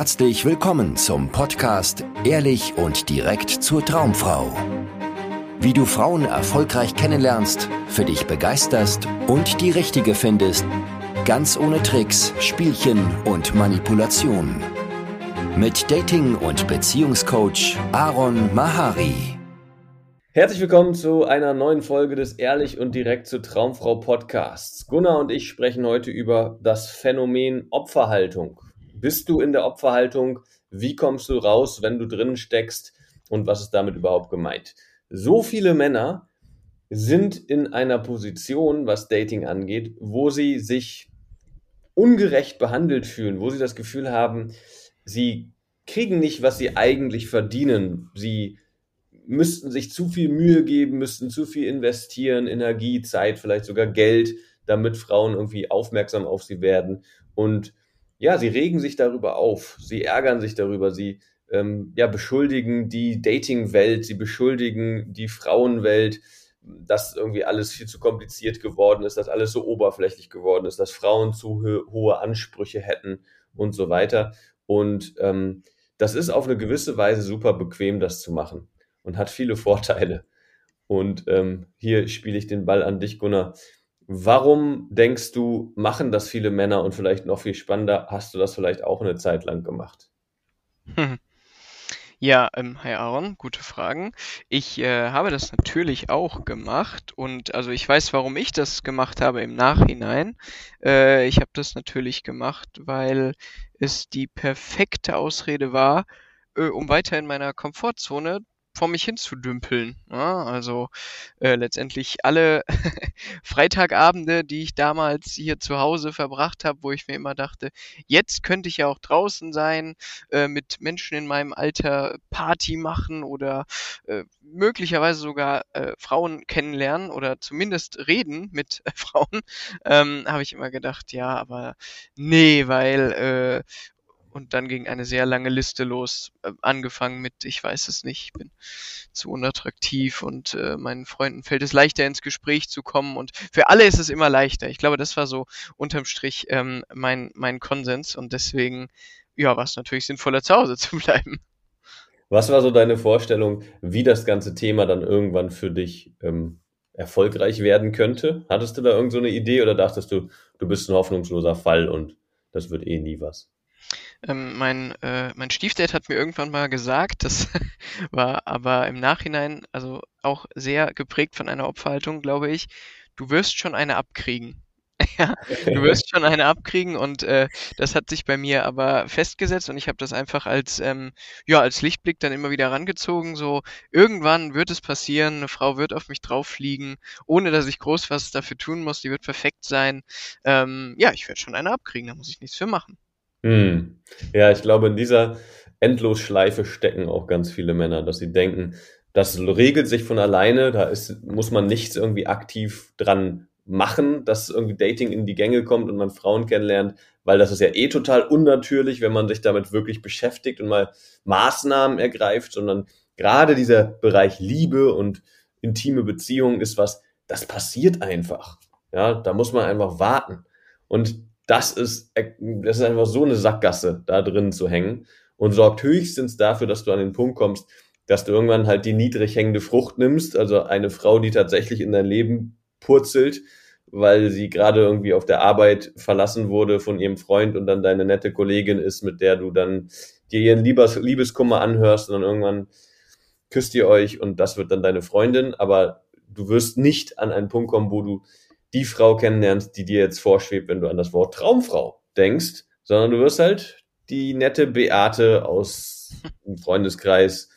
herzlich willkommen zum Podcast Ehrlich und direkt zur Traumfrau. Wie du Frauen erfolgreich kennenlernst, für dich begeisterst und die richtige findest, ganz ohne Tricks, Spielchen und Manipulation. Mit Dating- und Beziehungscoach Aaron Mahari. Herzlich willkommen zu einer neuen Folge des Ehrlich und direkt zur Traumfrau Podcasts. Gunnar und ich sprechen heute über das Phänomen Opferhaltung. Bist du in der Opferhaltung? Wie kommst du raus, wenn du drinnen steckst? Und was ist damit überhaupt gemeint? So viele Männer sind in einer Position, was Dating angeht, wo sie sich ungerecht behandelt fühlen, wo sie das Gefühl haben, sie kriegen nicht, was sie eigentlich verdienen. Sie müssten sich zu viel Mühe geben, müssten zu viel investieren, Energie, Zeit, vielleicht sogar Geld, damit Frauen irgendwie aufmerksam auf sie werden. Und ja, sie regen sich darüber auf, sie ärgern sich darüber, sie ähm, ja, beschuldigen die Dating-Welt, sie beschuldigen die Frauenwelt, dass irgendwie alles viel zu kompliziert geworden ist, dass alles so oberflächlich geworden ist, dass Frauen zu ho hohe Ansprüche hätten und so weiter. Und ähm, das ist auf eine gewisse Weise super bequem, das zu machen und hat viele Vorteile. Und ähm, hier spiele ich den Ball an dich, Gunnar. Warum denkst du, machen das viele Männer und vielleicht noch viel spannender, hast du das vielleicht auch eine Zeit lang gemacht? Ja, ähm, hi Aaron, gute Fragen. Ich äh, habe das natürlich auch gemacht und also ich weiß, warum ich das gemacht habe im Nachhinein. Äh, ich habe das natürlich gemacht, weil es die perfekte Ausrede war, äh, um weiter in meiner Komfortzone vor mich hinzudümpeln. Ja, also äh, letztendlich alle Freitagabende, die ich damals hier zu Hause verbracht habe, wo ich mir immer dachte, jetzt könnte ich ja auch draußen sein, äh, mit Menschen in meinem Alter Party machen oder äh, möglicherweise sogar äh, Frauen kennenlernen oder zumindest reden mit Frauen, ähm, habe ich immer gedacht, ja, aber nee, weil äh, und dann ging eine sehr lange Liste los, äh, angefangen mit, ich weiß es nicht, ich bin zu unattraktiv und äh, meinen Freunden fällt es leichter ins Gespräch zu kommen und für alle ist es immer leichter. Ich glaube, das war so unterm Strich ähm, mein, mein Konsens und deswegen, ja, war es natürlich sinnvoller zu Hause zu bleiben. Was war so deine Vorstellung, wie das ganze Thema dann irgendwann für dich ähm, erfolgreich werden könnte? Hattest du da irgend so Idee oder dachtest du, du bist ein hoffnungsloser Fall und das wird eh nie was? Ähm, mein, äh, mein Stiefdate hat mir irgendwann mal gesagt, das war aber im Nachhinein also auch sehr geprägt von einer Opferhaltung, glaube ich. Du wirst schon eine abkriegen. ja, du wirst schon eine abkriegen und äh, das hat sich bei mir aber festgesetzt und ich habe das einfach als ähm, ja als Lichtblick dann immer wieder rangezogen. So irgendwann wird es passieren, eine Frau wird auf mich drauf fliegen, ohne dass ich groß was dafür tun muss. Die wird perfekt sein. Ähm, ja, ich werde schon eine abkriegen, da muss ich nichts für machen. Hm. Ja, ich glaube, in dieser Endlosschleife stecken auch ganz viele Männer, dass sie denken, das regelt sich von alleine, da ist, muss man nichts irgendwie aktiv dran machen, dass irgendwie Dating in die Gänge kommt und man Frauen kennenlernt, weil das ist ja eh total unnatürlich, wenn man sich damit wirklich beschäftigt und mal Maßnahmen ergreift, sondern gerade dieser Bereich Liebe und intime Beziehungen ist was, das passiert einfach. Ja, da muss man einfach warten. Und das ist, das ist einfach so eine Sackgasse, da drin zu hängen und sorgt höchstens dafür, dass du an den Punkt kommst, dass du irgendwann halt die niedrig hängende Frucht nimmst, also eine Frau, die tatsächlich in dein Leben purzelt, weil sie gerade irgendwie auf der Arbeit verlassen wurde von ihrem Freund und dann deine nette Kollegin ist, mit der du dann dir ihren Liebes Liebeskummer anhörst und dann irgendwann küsst ihr euch und das wird dann deine Freundin, aber du wirst nicht an einen Punkt kommen, wo du die Frau kennenlernst, die dir jetzt vorschwebt, wenn du an das Wort Traumfrau denkst, sondern du wirst halt die nette Beate aus dem Freundeskreis,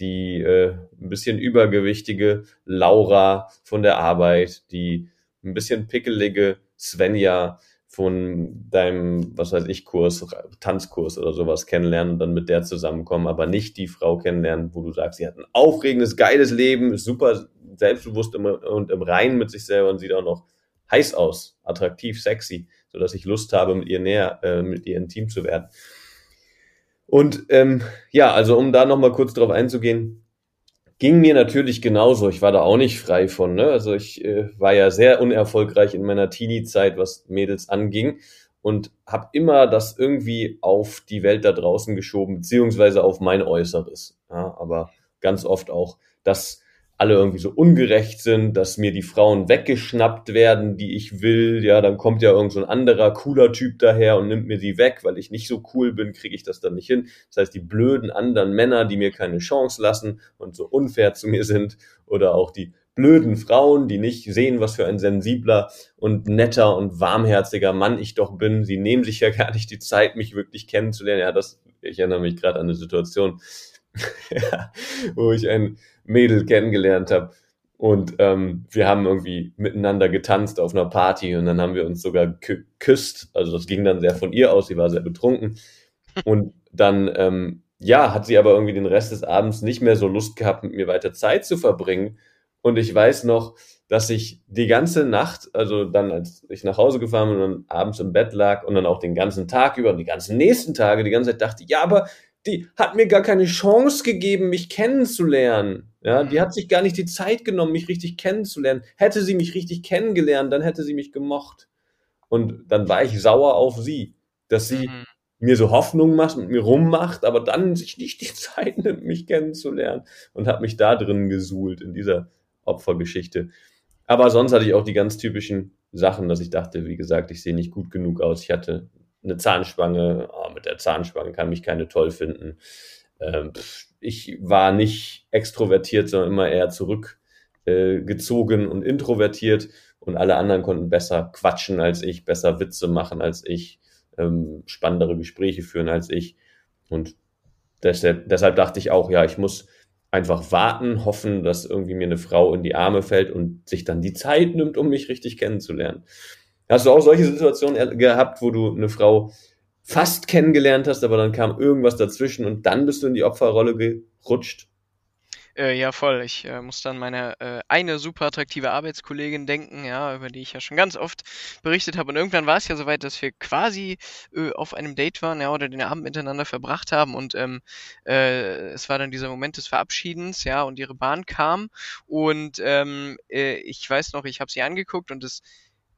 die äh, ein bisschen übergewichtige Laura von der Arbeit, die ein bisschen pickelige Svenja von deinem, was weiß ich, Kurs, Tanzkurs oder sowas kennenlernen und dann mit der zusammenkommen, aber nicht die Frau kennenlernen, wo du sagst, sie hat ein aufregendes, geiles Leben, ist super selbstbewusst und im Reinen mit sich selber und sieht auch noch heiß aus, attraktiv, sexy, so dass ich Lust habe, mit ihr näher, äh, mit ihr intim zu werden. Und ähm, ja, also um da nochmal kurz drauf einzugehen, ging mir natürlich genauso. Ich war da auch nicht frei von. Ne? Also ich äh, war ja sehr unerfolgreich in meiner Teenie-Zeit, was Mädels anging. und habe immer das irgendwie auf die Welt da draußen geschoben, beziehungsweise auf mein Äußeres. Ja, aber ganz oft auch, dass alle irgendwie so ungerecht sind, dass mir die Frauen weggeschnappt werden, die ich will. Ja, dann kommt ja irgend so ein anderer cooler Typ daher und nimmt mir die weg, weil ich nicht so cool bin, kriege ich das dann nicht hin. Das heißt, die blöden anderen Männer, die mir keine Chance lassen und so unfair zu mir sind, oder auch die blöden Frauen, die nicht sehen, was für ein sensibler und netter und warmherziger Mann ich doch bin. Sie nehmen sich ja gar nicht die Zeit, mich wirklich kennenzulernen. Ja, das, ich erinnere mich gerade an eine Situation, wo ich ein Mädel kennengelernt habe. Und ähm, wir haben irgendwie miteinander getanzt auf einer Party und dann haben wir uns sogar geküsst. Also das ging dann sehr von ihr aus, sie war sehr betrunken. Und dann, ähm, ja, hat sie aber irgendwie den Rest des Abends nicht mehr so Lust gehabt, mit mir weiter Zeit zu verbringen. Und ich weiß noch, dass ich die ganze Nacht, also dann, als ich nach Hause gefahren bin und dann abends im Bett lag und dann auch den ganzen Tag über und die ganzen nächsten Tage die ganze Zeit dachte, ja, aber die hat mir gar keine Chance gegeben, mich kennenzulernen. Ja, die hat sich gar nicht die Zeit genommen, mich richtig kennenzulernen. Hätte sie mich richtig kennengelernt, dann hätte sie mich gemocht. Und dann war ich sauer auf sie, dass sie mhm. mir so Hoffnung macht, mit mir rummacht, aber dann sich nicht die Zeit nimmt, mich kennenzulernen und hat mich da drin gesuhlt in dieser Opfergeschichte. Aber sonst hatte ich auch die ganz typischen Sachen, dass ich dachte, wie gesagt, ich sehe nicht gut genug aus. Ich hatte eine Zahnspange, oh, mit der Zahnspange kann mich keine toll finden. Ähm, ich war nicht extrovertiert, sondern immer eher zurückgezogen äh, und introvertiert und alle anderen konnten besser quatschen als ich, besser Witze machen als ich, ähm, spannendere Gespräche führen als ich. Und deshalb, deshalb dachte ich auch, ja, ich muss einfach warten, hoffen, dass irgendwie mir eine Frau in die Arme fällt und sich dann die Zeit nimmt, um mich richtig kennenzulernen. Hast du auch solche Situationen gehabt, wo du eine Frau fast kennengelernt hast, aber dann kam irgendwas dazwischen und dann bist du in die Opferrolle gerutscht? Äh, ja, voll. Ich äh, muss dann meine äh, eine super attraktive Arbeitskollegin denken, ja, über die ich ja schon ganz oft berichtet habe. Und irgendwann war es ja soweit, dass wir quasi äh, auf einem Date waren, ja, oder den Abend miteinander verbracht haben. Und ähm, äh, es war dann dieser Moment des Verabschiedens, ja, und ihre Bahn kam. Und ähm, äh, ich weiß noch, ich habe sie angeguckt und es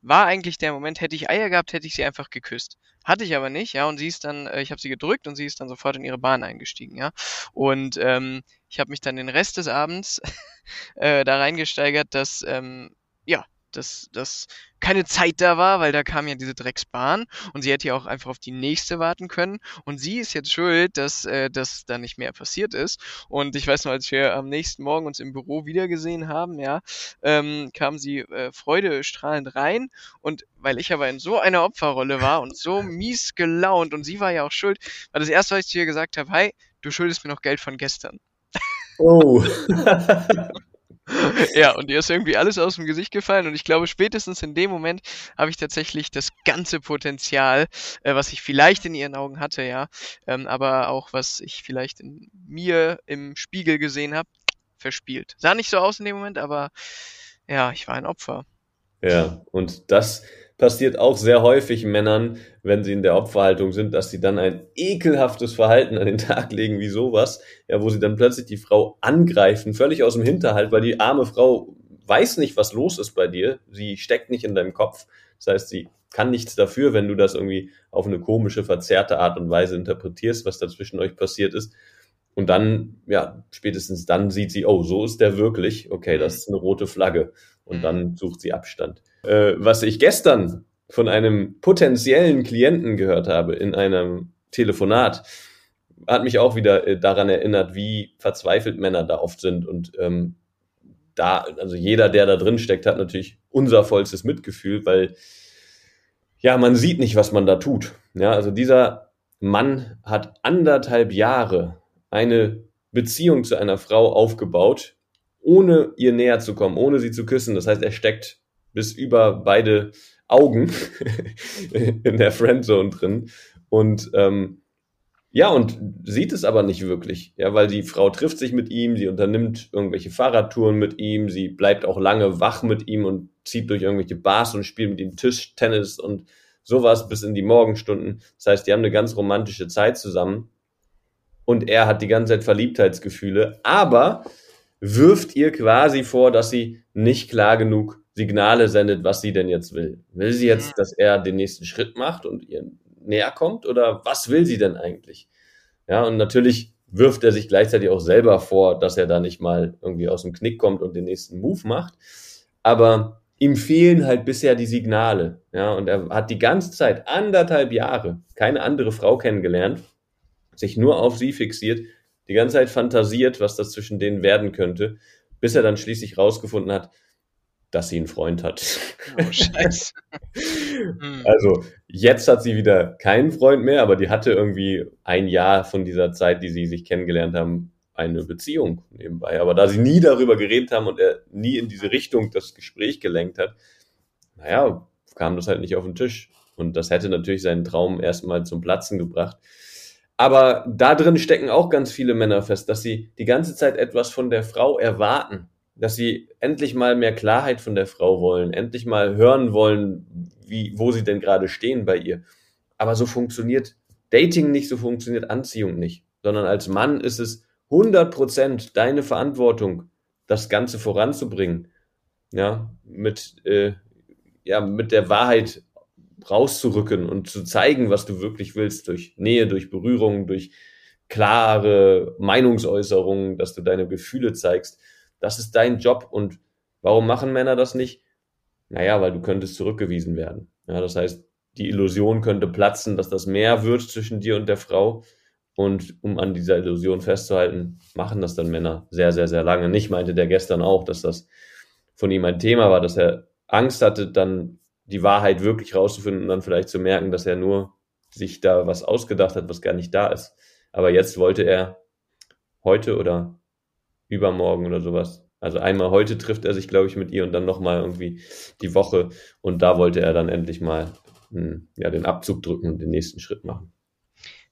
war eigentlich der Moment, hätte ich Eier gehabt, hätte ich sie einfach geküsst. Hatte ich aber nicht, ja, und sie ist dann, äh, ich habe sie gedrückt und sie ist dann sofort in ihre Bahn eingestiegen, ja. Und ähm, ich habe mich dann den Rest des Abends äh, da reingesteigert, dass ähm, ja, dass, dass keine Zeit da war, weil da kam ja diese Drecksbahn und sie hätte ja auch einfach auf die nächste warten können. Und sie ist jetzt schuld, dass äh, das da nicht mehr passiert ist. Und ich weiß noch, als wir am nächsten Morgen uns im Büro wiedergesehen haben, ja, ähm, kam sie äh, freudestrahlend rein. Und weil ich aber in so einer Opferrolle war und so mies gelaunt und sie war ja auch schuld, war das erste, was ich zu ihr gesagt habe, hi, du schuldest mir noch Geld von gestern. Oh. ja, und ihr ist irgendwie alles aus dem Gesicht gefallen und ich glaube, spätestens in dem Moment habe ich tatsächlich das ganze Potenzial, äh, was ich vielleicht in ihren Augen hatte, ja, ähm, aber auch was ich vielleicht in mir im Spiegel gesehen habe, verspielt. Sah nicht so aus in dem Moment, aber ja, ich war ein Opfer. Ja, und das passiert auch sehr häufig Männern, wenn sie in der Opferhaltung sind, dass sie dann ein ekelhaftes Verhalten an den Tag legen wie sowas, ja, wo sie dann plötzlich die Frau angreifen, völlig aus dem Hinterhalt, weil die arme Frau weiß nicht, was los ist bei dir. Sie steckt nicht in deinem Kopf. Das heißt, sie kann nichts dafür, wenn du das irgendwie auf eine komische, verzerrte Art und Weise interpretierst, was da zwischen euch passiert ist. Und dann, ja, spätestens dann sieht sie, oh, so ist der wirklich. Okay, das ist eine rote Flagge. Und dann sucht sie Abstand. Äh, was ich gestern von einem potenziellen Klienten gehört habe in einem Telefonat, hat mich auch wieder äh, daran erinnert, wie verzweifelt Männer da oft sind. Und ähm, da, also jeder, der da drin steckt, hat natürlich unser vollstes Mitgefühl, weil ja, man sieht nicht, was man da tut. Ja, also dieser Mann hat anderthalb Jahre eine Beziehung zu einer Frau aufgebaut, ohne ihr näher zu kommen, ohne sie zu küssen. Das heißt, er steckt bis über beide Augen in der Friendzone drin und ähm, ja, und sieht es aber nicht wirklich, ja, weil die Frau trifft sich mit ihm, sie unternimmt irgendwelche Fahrradtouren mit ihm, sie bleibt auch lange wach mit ihm und zieht durch irgendwelche Bars und spielt mit ihm Tischtennis und sowas bis in die Morgenstunden. Das heißt, die haben eine ganz romantische Zeit zusammen und er hat die ganze Zeit Verliebtheitsgefühle, aber wirft ihr quasi vor, dass sie nicht klar genug Signale sendet, was sie denn jetzt will. Will sie jetzt, dass er den nächsten Schritt macht und ihr näher kommt oder was will sie denn eigentlich? Ja, und natürlich wirft er sich gleichzeitig auch selber vor, dass er da nicht mal irgendwie aus dem Knick kommt und den nächsten Move macht. Aber ihm fehlen halt bisher die Signale. Ja, und er hat die ganze Zeit, anderthalb Jahre, keine andere Frau kennengelernt, sich nur auf sie fixiert, die ganze Zeit fantasiert, was das zwischen denen werden könnte, bis er dann schließlich rausgefunden hat, dass sie einen Freund hat. Oh, scheiße. Hm. also, jetzt hat sie wieder keinen Freund mehr, aber die hatte irgendwie ein Jahr von dieser Zeit, die sie sich kennengelernt haben, eine Beziehung nebenbei. Aber da sie nie darüber geredet haben und er nie in diese Richtung das Gespräch gelenkt hat, naja, kam das halt nicht auf den Tisch. Und das hätte natürlich seinen Traum erstmal zum Platzen gebracht. Aber da drin stecken auch ganz viele Männer fest, dass sie die ganze Zeit etwas von der Frau erwarten dass sie endlich mal mehr Klarheit von der Frau wollen, endlich mal hören wollen, wie, wo sie denn gerade stehen bei ihr. Aber so funktioniert Dating nicht, so funktioniert Anziehung nicht, sondern als Mann ist es 100% deine Verantwortung, das Ganze voranzubringen, ja, mit, äh, ja, mit der Wahrheit rauszurücken und zu zeigen, was du wirklich willst, durch Nähe, durch Berührung, durch klare Meinungsäußerungen, dass du deine Gefühle zeigst. Das ist dein Job. Und warum machen Männer das nicht? Naja, weil du könntest zurückgewiesen werden. Ja, das heißt, die Illusion könnte platzen, dass das mehr wird zwischen dir und der Frau. Und um an dieser Illusion festzuhalten, machen das dann Männer sehr, sehr, sehr lange. Nicht meinte der gestern auch, dass das von ihm ein Thema war, dass er Angst hatte, dann die Wahrheit wirklich rauszufinden und dann vielleicht zu merken, dass er nur sich da was ausgedacht hat, was gar nicht da ist. Aber jetzt wollte er heute oder übermorgen oder sowas. Also einmal heute trifft er sich, glaube ich, mit ihr und dann nochmal irgendwie die Woche. Und da wollte er dann endlich mal hm, ja, den Abzug drücken und den nächsten Schritt machen.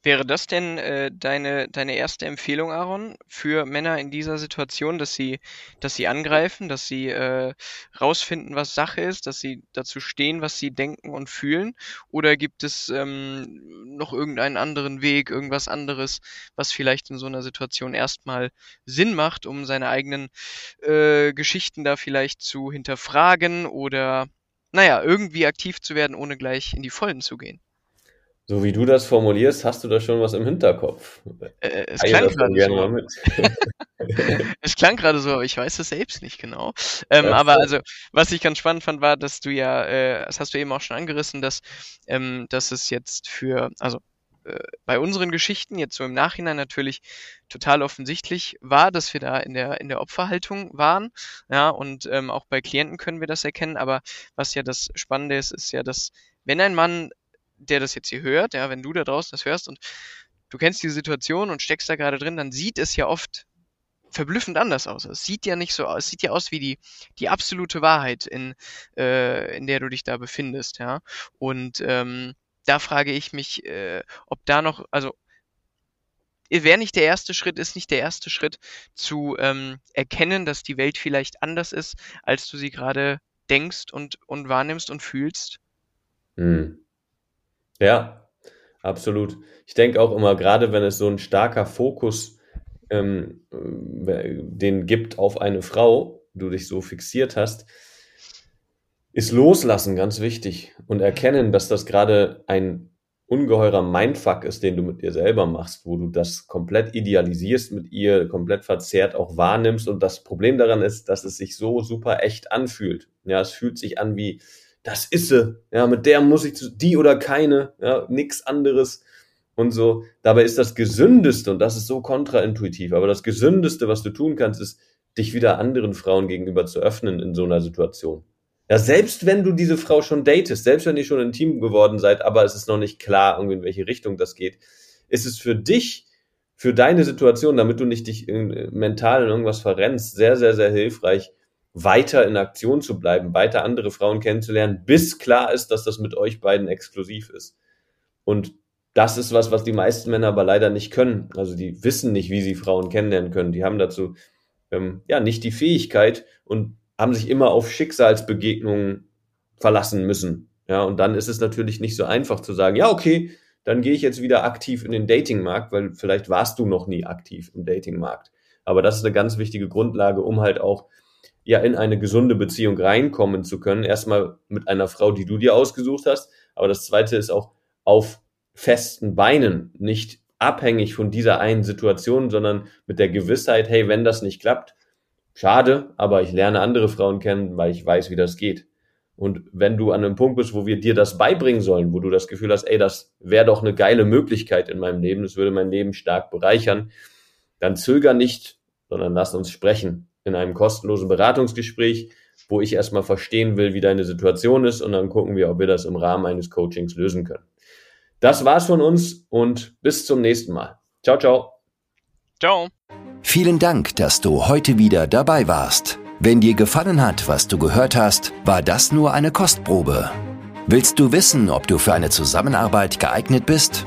Wäre das denn äh, deine, deine erste Empfehlung, Aaron, für Männer in dieser Situation, dass sie, dass sie angreifen, dass sie äh, rausfinden, was Sache ist, dass sie dazu stehen, was sie denken und fühlen? Oder gibt es ähm, noch irgendeinen anderen Weg, irgendwas anderes, was vielleicht in so einer Situation erstmal Sinn macht, um seine eigenen äh, Geschichten da vielleicht zu hinterfragen oder naja, irgendwie aktiv zu werden, ohne gleich in die Vollen zu gehen? So wie du das formulierst, hast du da schon was im Hinterkopf. Äh, es, klang so. es klang gerade so, aber ich weiß es selbst nicht genau. Ähm, aber also, was ich ganz spannend fand, war, dass du ja, äh, das hast du eben auch schon angerissen, dass, ähm, dass es jetzt für, also äh, bei unseren Geschichten jetzt so im Nachhinein natürlich total offensichtlich war, dass wir da in der in der Opferhaltung waren, ja und ähm, auch bei Klienten können wir das erkennen. Aber was ja das Spannende ist, ist ja, dass wenn ein Mann der das jetzt hier hört, ja, wenn du da draußen das hörst und du kennst die Situation und steckst da gerade drin, dann sieht es ja oft verblüffend anders aus. Es sieht ja nicht so aus, es sieht ja aus wie die, die absolute Wahrheit, in, äh, in der du dich da befindest, ja. Und ähm, da frage ich mich, äh, ob da noch, also wäre nicht der erste Schritt, ist nicht der erste Schritt zu ähm, erkennen, dass die Welt vielleicht anders ist, als du sie gerade denkst und, und wahrnimmst und fühlst? Hm. Ja, absolut. Ich denke auch immer, gerade wenn es so ein starker Fokus ähm, äh, den gibt auf eine Frau, du dich so fixiert hast, ist Loslassen ganz wichtig und erkennen, dass das gerade ein ungeheurer Mindfuck ist, den du mit dir selber machst, wo du das komplett idealisierst mit ihr, komplett verzerrt auch wahrnimmst. Und das Problem daran ist, dass es sich so super echt anfühlt. Ja, es fühlt sich an wie, das ist sie. Ja, mit der muss ich zu, die oder keine, ja, nix anderes und so. Dabei ist das Gesündeste, und das ist so kontraintuitiv, aber das Gesündeste, was du tun kannst, ist, dich wieder anderen Frauen gegenüber zu öffnen in so einer Situation. Ja, selbst wenn du diese Frau schon datest, selbst wenn ihr schon intim geworden seid, aber es ist noch nicht klar, irgendwie in welche Richtung das geht, ist es für dich, für deine Situation, damit du nicht dich mental in irgendwas verrennst, sehr, sehr, sehr hilfreich, weiter in Aktion zu bleiben, weiter andere Frauen kennenzulernen, bis klar ist, dass das mit euch beiden exklusiv ist. Und das ist was, was die meisten Männer aber leider nicht können. Also die wissen nicht, wie sie Frauen kennenlernen können. Die haben dazu ähm, ja nicht die Fähigkeit und haben sich immer auf Schicksalsbegegnungen verlassen müssen. Ja, und dann ist es natürlich nicht so einfach zu sagen, ja, okay, dann gehe ich jetzt wieder aktiv in den Datingmarkt, weil vielleicht warst du noch nie aktiv im Datingmarkt. Aber das ist eine ganz wichtige Grundlage, um halt auch ja in eine gesunde Beziehung reinkommen zu können. Erstmal mit einer Frau, die du dir ausgesucht hast. Aber das zweite ist auch auf festen Beinen, nicht abhängig von dieser einen Situation, sondern mit der Gewissheit, hey, wenn das nicht klappt, schade, aber ich lerne andere Frauen kennen, weil ich weiß, wie das geht. Und wenn du an einem Punkt bist, wo wir dir das beibringen sollen, wo du das Gefühl hast, ey, das wäre doch eine geile Möglichkeit in meinem Leben, das würde mein Leben stark bereichern, dann zöger nicht, sondern lass uns sprechen in einem kostenlosen Beratungsgespräch, wo ich erstmal verstehen will, wie deine Situation ist und dann gucken wir, ob wir das im Rahmen eines Coachings lösen können. Das war's von uns und bis zum nächsten Mal. Ciao, ciao. Ciao. Vielen Dank, dass du heute wieder dabei warst. Wenn dir gefallen hat, was du gehört hast, war das nur eine Kostprobe. Willst du wissen, ob du für eine Zusammenarbeit geeignet bist?